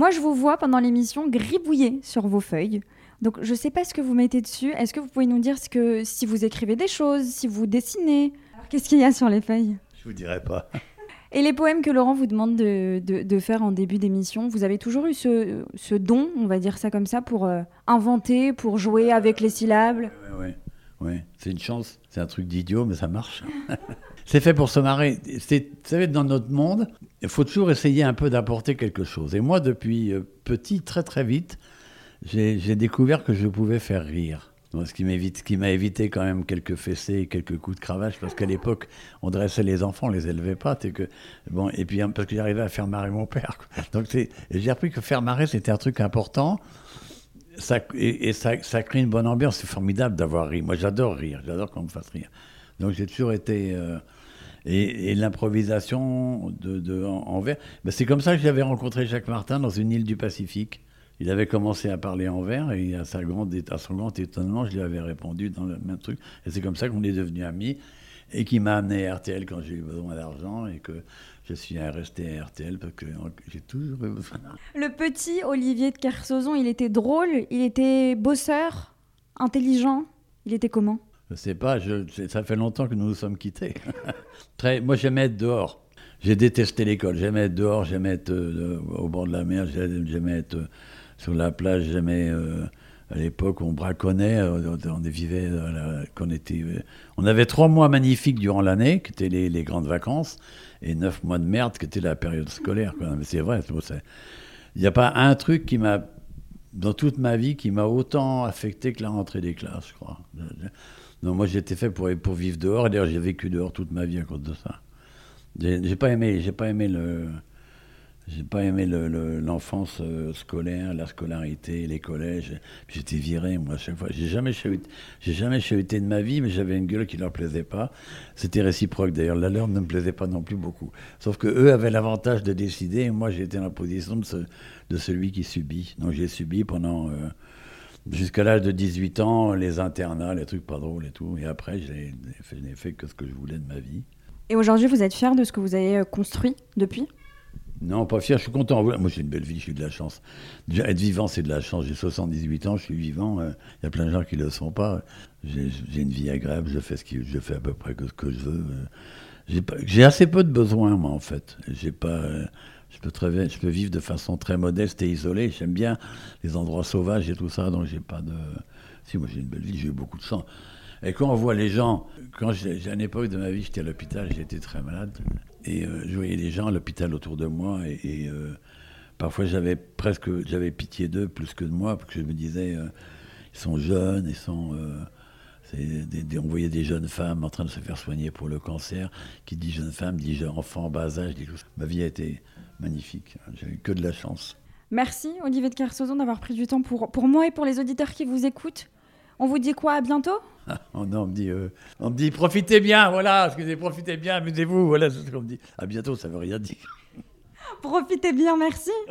Moi, je vous vois pendant l'émission gribouiller sur vos feuilles. Donc, je ne sais pas ce que vous mettez dessus. Est-ce que vous pouvez nous dire ce que, si vous écrivez des choses, si vous dessinez? Qu'est-ce qu'il y a sur les feuilles? Je vous dirai pas. Et les poèmes que Laurent vous demande de, de- de faire en début d'émission, vous avez toujours eu ce, ce don, on va dire ça comme ça, pour euh, inventer, pour jouer avec les syllabes? Ouais, ouais, ouais. C'est une chance. C'est un truc d'idiot, mais ça marche. c'est fait pour se marrer. Vous savez, dans notre monde, il faut toujours essayer un peu d'apporter quelque chose. Et moi, depuis euh, petit, très très vite, j'ai, découvert que je pouvais faire rire. Ce qui m'a évité quand même quelques fessées quelques coups de cravache, parce qu'à l'époque, on dressait les enfants, on les élevait pas. que, bon, et puis hein, parce que j'arrivais à faire marrer mon père. Donc j'ai appris que faire marrer, c'était un truc important et, ça, crée une bonne ambiance. C'est formidable d'avoir ri. Moi, j'adore rire. J'adore qu'on me fasse rire. Donc, j'ai toujours été. euh, et l'improvisation de, en, en vers. ben, c'est comme ça que j'avais rencontré Jacques Martin dans une île du Pacifique. Il avait commencé à parler en vers et à, sa grande, à son grand étonnement, je lui avais répondu dans le même truc. Et c'est comme ça qu'on est devenus amis et qui m'a amené à RTL quand j'ai eu besoin d'argent et que je suis resté à RTL parce que j'ai toujours eu besoin d'argent. Le petit Olivier de Kersauzon, il était drôle, il était bosseur, intelligent. Il était comment? Je sais pas, je, ça fait longtemps que nous nous sommes quittés. Très, moi, j'aimais être dehors. J'ai détesté l'école. J'aimais être dehors, j'aimais être euh, au bord de la mer, j'ai- j'aimais être euh, sur la plage, j'aimais. euh, à l'époque, on braconnait, euh, on vivait, euh, qu'on était. euh, on avait trois mois magnifiques durant l'année, qui étaient les, grandes vacances, et neuf mois de merde, qui était la période scolaire. Mais c'est vrai. Il n'y a pas un truc qui m'a, dans toute ma vie, qui m'a autant affecté que la rentrée des classes, je crois. Non, moi j'étais fait pour, vivre dehors, et d'ailleurs j'ai vécu dehors toute ma vie à cause de ça. J'ai j'ai pas aimé, j'ai pas aimé le, pas aimé le- le- l'enfance euh, scolaire, la scolarité, les collèges. J'étais viré moi à chaque fois. J'ai jamais chahuté, jamais chahuté de ma vie, mais j'avais une gueule qui leur plaisait pas. C'était réciproque d'ailleurs. La leur ne me plaisait pas non plus beaucoup. Sauf que eux avaient l'avantage de décider, et moi j'étais dans la position de, ce- de celui qui subit. Donc j'ai subi pendant euh, jusqu'à l'âge de 18 ans les internats, les trucs pas drôles et tout. Et après, fait- je n'ai fait que ce que je voulais de ma vie. Et aujourd'hui, vous êtes fier de ce que vous avez euh, construit depuis? Non, pas fier, je suis content. Moi, j'ai une belle vie, j'ai eu de la chance. Être vivant, c'est de la chance. J'ai 78 ans, je suis vivant. euh, Il y a plein de gens qui ne le sont pas. J'ai une vie agréable, je fais, ce qui, je fais à peu près ce que je veux. euh. J'ai assez peu de besoins, moi, en fait. Euh, Je peux, très, je peux vivre de façon très modeste et isolée. J'aime bien les endroits sauvages et tout ça, donc j'ai pas de. Si, moi j'ai une belle vie, j'ai eu beaucoup de sang. Et quand on voit les gens, quand j'ai j'ai une époque de ma vie, j'étais à l'hôpital, j'étais très malade, et euh, je voyais les gens à l'hôpital autour de moi, et, euh, parfois j'avais presque, j'avais pitié d'eux plus que de moi, parce que je me disais, euh, ils sont jeunes, ils sont, on voyait des jeunes femmes en train de se faire soigner pour le cancer. Qui dit jeune femme dit jeune enfant en bas âge. Dit. Ma vie a été magnifique. J'ai eu que de la chance. Merci Olivier de Kersauzon d'avoir pris du temps pour, pour moi et pour les auditeurs qui vous écoutent. On vous dit quoi À bientôt? Oh non, on me dit, euh, on me dit, profitez bien, voilà, excusez, profitez bien, amusez-vous, voilà, c'est ce qu'on me dit. À bientôt, ça veut rien dire. Profitez bien, merci.